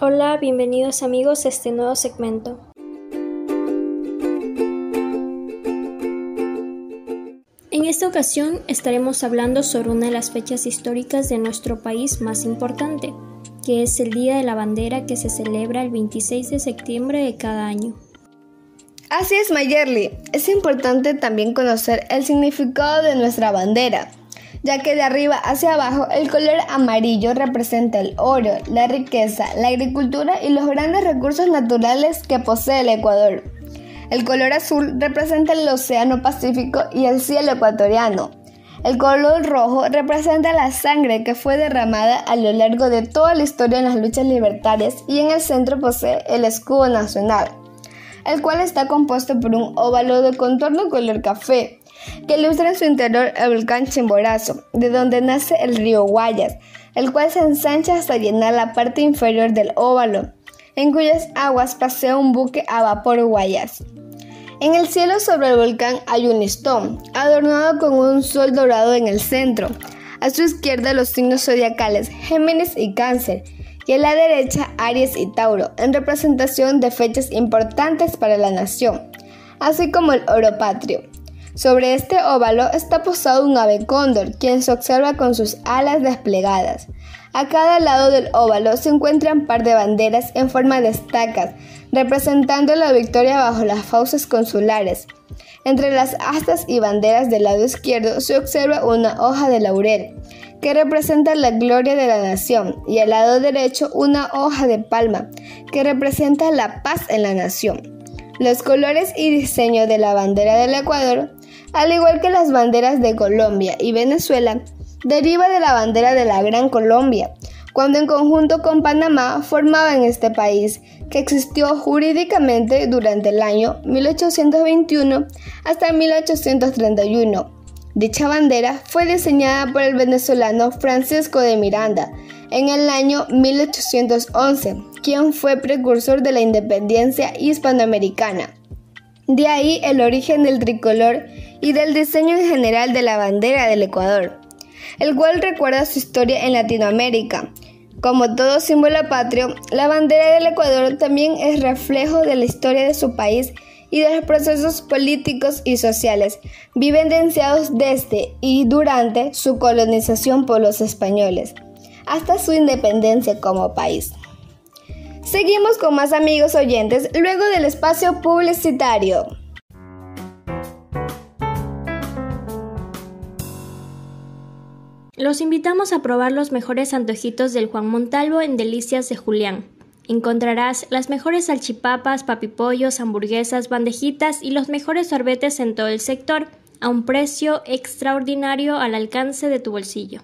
Hola, bienvenidos amigos a este nuevo segmento. En esta ocasión estaremos hablando sobre una de las fechas históricas de nuestro país más importante, que es el Día de la Bandera que se celebra el 26 de septiembre de cada año. Así es, Mayerly. Es importante también conocer el significado de nuestra bandera, ya que de arriba hacia abajo el color amarillo representa el oro, la riqueza, la agricultura y los grandes recursos naturales que posee el Ecuador. El color azul representa el Océano Pacífico y el cielo ecuatoriano. El color rojo representa la sangre que fue derramada a lo largo de toda la historia en las luchas libertarias y en el centro posee el escudo nacional, el cual está compuesto por un óvalo de contorno color café, que ilustra en su interior el volcán Chimborazo, de donde nace el río Guayas, el cual se ensancha hasta llenar la parte inferior del óvalo, en cuyas aguas pasea un buque a vapor Guayas. En el cielo sobre el volcán hay un listón, adornado con un sol dorado en el centro. A su izquierda los signos zodiacales Géminis y Cáncer, y a la derecha Aries y Tauro, en representación de fechas importantes para la nación, así como el oro patrio. Sobre este óvalo está posado un ave cóndor, quien se observa con sus alas desplegadas. A cada lado del óvalo se encuentran par de banderas en forma de estacas, representando la victoria bajo las fauces consulares. Entre las astas y banderas del lado izquierdo se observa una hoja de laurel, que representa la gloria de la nación, y al lado derecho una hoja de palma, que representa la paz en la nación. Los colores y diseño de la bandera del Ecuador al igual que las banderas de Colombia y Venezuela, deriva de la bandera de la Gran Colombia, cuando en conjunto con Panamá formaban este país, que existió jurídicamente durante el año 1821 hasta 1831. Dicha bandera fue diseñada por el venezolano Francisco de Miranda en el año 1811, quien fue precursor de la independencia hispanoamericana. De ahí el origen del tricolor y del diseño en general de la bandera del Ecuador, el cual recuerda su historia en Latinoamérica. Como todo símbolo patrio, la bandera del Ecuador también es reflejo de la historia de su país y de los procesos políticos y sociales vivenciados desde y durante su colonización por los españoles, hasta su independencia como país. Seguimos con más amigos oyentes luego del espacio publicitario. Los invitamos a probar los mejores antojitos del Juan Montalvo en Delicias de Julián. Encontrarás las mejores salchipapas, papipollos, hamburguesas, bandejitas y los mejores sorbetes en todo el sector a un precio extraordinario al alcance de tu bolsillo.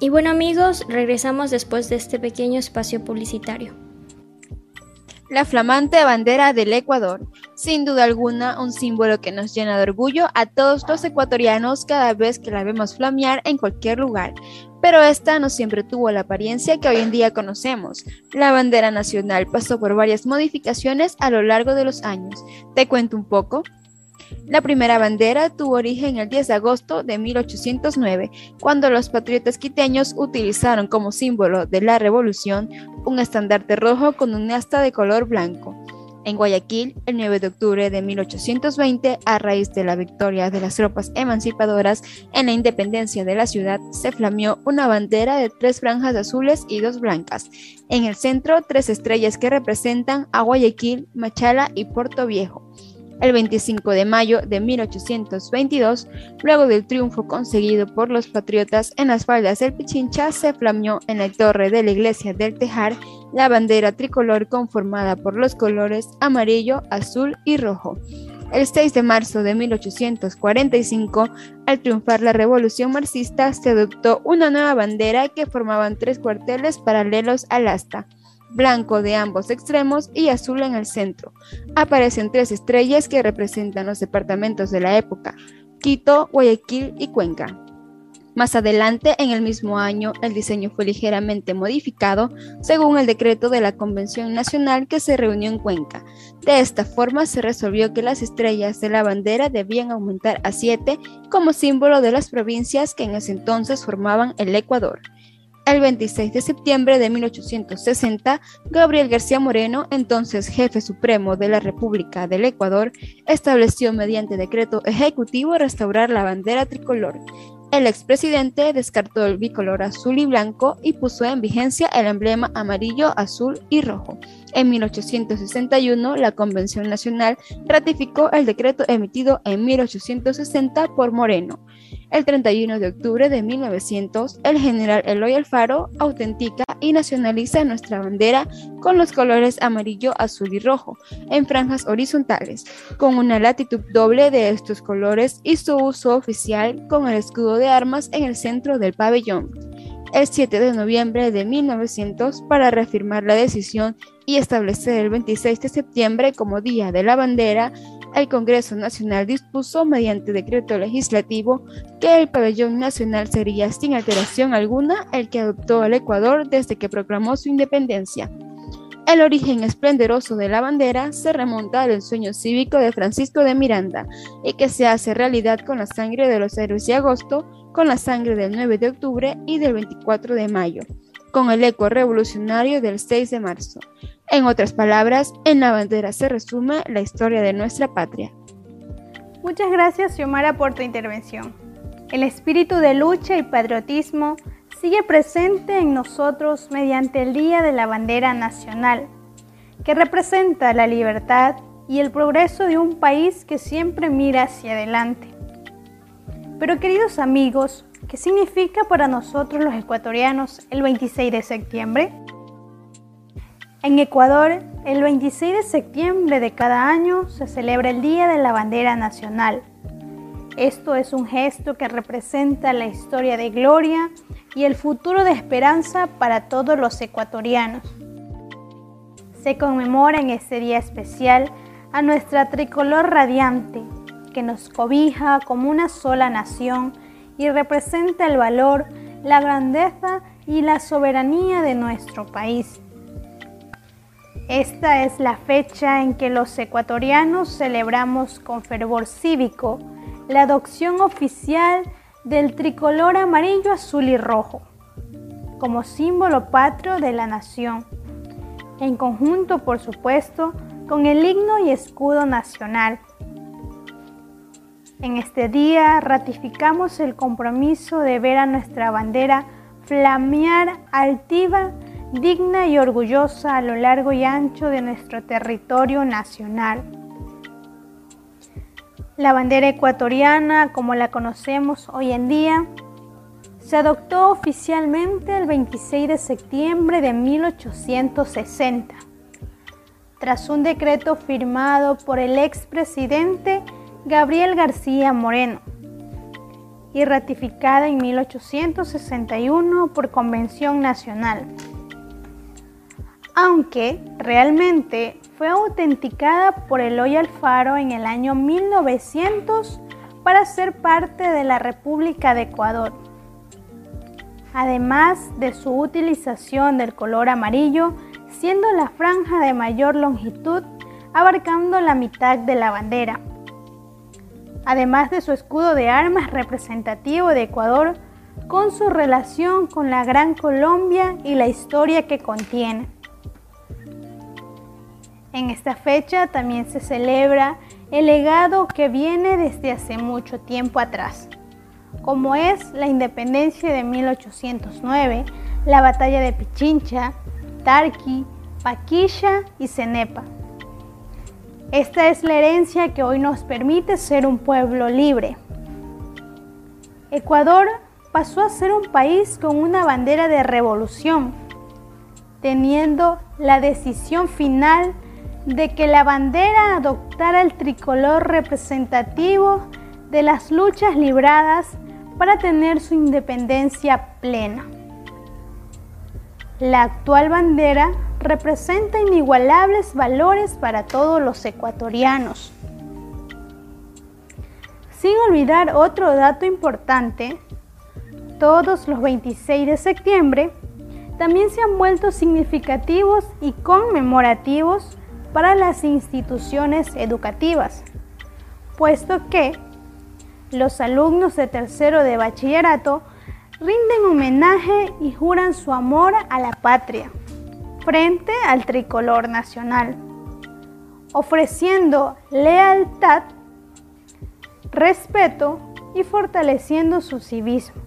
Y bueno amigos, regresamos después de este pequeño espacio publicitario. La flamante bandera del Ecuador, sin duda alguna un símbolo que nos llena de orgullo a todos los ecuatorianos cada vez que la vemos flamear en cualquier lugar. Pero esta no siempre tuvo la apariencia que hoy en día conocemos. La bandera nacional pasó por varias modificaciones a lo largo de los años. Te cuento un poco. La primera bandera tuvo origen el 10 de agosto de 1809, cuando los patriotas quiteños utilizaron como símbolo de la revolución un estandarte rojo con un asta de color blanco. En Guayaquil, el 9 de octubre de 1820, a raíz de la victoria de las tropas emancipadoras en la independencia de la ciudad, se flameó una bandera de tres franjas azules y dos blancas. En el centro, tres estrellas que representan a Guayaquil, Machala y Puerto Viejo. El 25 de mayo de 1822, luego del triunfo conseguido por los patriotas en las faldas del Pichincha, se flameó en la torre de la iglesia del Tejar la bandera tricolor conformada por los colores amarillo, azul y rojo. El 6 de marzo de 1845, al triunfar la revolución marxista, se adoptó una nueva bandera que formaban tres cuarteles paralelos al asta blanco de ambos extremos y azul en el centro. Aparecen tres estrellas que representan los departamentos de la época, Quito, Guayaquil y Cuenca. Más adelante, en el mismo año, el diseño fue ligeramente modificado según el decreto de la Convención Nacional que se reunió en Cuenca. De esta forma se resolvió que las estrellas de la bandera debían aumentar a siete como símbolo de las provincias que en ese entonces formaban el Ecuador. El 26 de septiembre de 1860, Gabriel García Moreno, entonces jefe supremo de la República del Ecuador, estableció mediante decreto ejecutivo restaurar la bandera tricolor. El expresidente descartó el bicolor azul y blanco y puso en vigencia el emblema amarillo, azul y rojo. En 1861, la Convención Nacional ratificó el decreto emitido en 1860 por Moreno. El 31 de octubre de 1900, el general Eloy Alfaro autentica y nacionaliza nuestra bandera con los colores amarillo, azul y rojo, en franjas horizontales, con una latitud doble de estos colores y su uso oficial con el escudo de armas en el centro del pabellón. El 7 de noviembre de 1900, para reafirmar la decisión y establecer el 26 de septiembre como Día de la Bandera, el Congreso Nacional dispuso mediante decreto legislativo que el pabellón nacional sería sin alteración alguna el que adoptó el Ecuador desde que proclamó su independencia. El origen esplendoroso de la bandera se remonta al ensueño cívico de Francisco de Miranda y que se hace realidad con la sangre de los héroes de agosto, con la sangre del 9 de octubre y del 24 de mayo, con el eco revolucionario del 6 de marzo. En otras palabras, en la bandera se resume la historia de nuestra patria. Muchas gracias, Xiomara, por tu intervención. El espíritu de lucha y patriotismo sigue presente en nosotros mediante el Día de la Bandera Nacional, que representa la libertad y el progreso de un país que siempre mira hacia adelante. Pero queridos amigos, ¿qué significa para nosotros los ecuatorianos el 26 de septiembre? En Ecuador, el 26 de septiembre de cada año se celebra el Día de la Bandera Nacional. Esto es un gesto que representa la historia de gloria y el futuro de esperanza para todos los ecuatorianos. Se conmemora en este día especial a nuestra tricolor radiante, que nos cobija como una sola nación y representa el valor, la grandeza y la soberanía de nuestro país. Esta es la fecha en que los ecuatorianos celebramos con fervor cívico la adopción oficial del tricolor amarillo, azul y rojo, como símbolo patrio de la nación, en conjunto, por supuesto, con el himno y escudo nacional. En este día ratificamos el compromiso de ver a nuestra bandera flamear altiva digna y orgullosa a lo largo y ancho de nuestro territorio nacional. La bandera ecuatoriana, como la conocemos hoy en día, se adoptó oficialmente el 26 de septiembre de 1860, tras un decreto firmado por el expresidente Gabriel García Moreno y ratificada en 1861 por Convención Nacional aunque realmente fue autenticada por Eloy Alfaro en el año 1900 para ser parte de la República de Ecuador. Además de su utilización del color amarillo, siendo la franja de mayor longitud abarcando la mitad de la bandera. Además de su escudo de armas representativo de Ecuador, con su relación con la Gran Colombia y la historia que contiene. En esta fecha también se celebra el legado que viene desde hace mucho tiempo atrás, como es la independencia de 1809, la batalla de Pichincha, Tarqui, Paquilla y Cenepa. Esta es la herencia que hoy nos permite ser un pueblo libre. Ecuador pasó a ser un país con una bandera de revolución, teniendo la decisión final de que la bandera adoptara el tricolor representativo de las luchas libradas para tener su independencia plena. La actual bandera representa inigualables valores para todos los ecuatorianos. Sin olvidar otro dato importante, todos los 26 de septiembre, también se han vuelto significativos y conmemorativos para las instituciones educativas, puesto que los alumnos de tercero de bachillerato rinden homenaje y juran su amor a la patria frente al tricolor nacional, ofreciendo lealtad, respeto y fortaleciendo su civismo.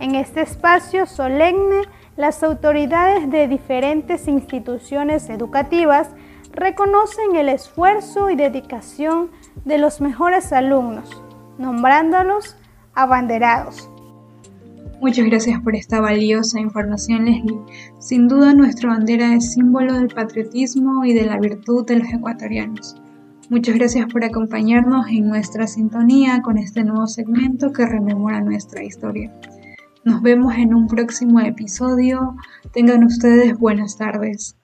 En este espacio solemne, las autoridades de diferentes instituciones educativas reconocen el esfuerzo y dedicación de los mejores alumnos, nombrándolos abanderados. Muchas gracias por esta valiosa información, Leslie. Sin duda, nuestra bandera es símbolo del patriotismo y de la virtud de los ecuatorianos. Muchas gracias por acompañarnos en nuestra sintonía con este nuevo segmento que rememora nuestra historia. Nos vemos en un próximo episodio. Tengan ustedes buenas tardes.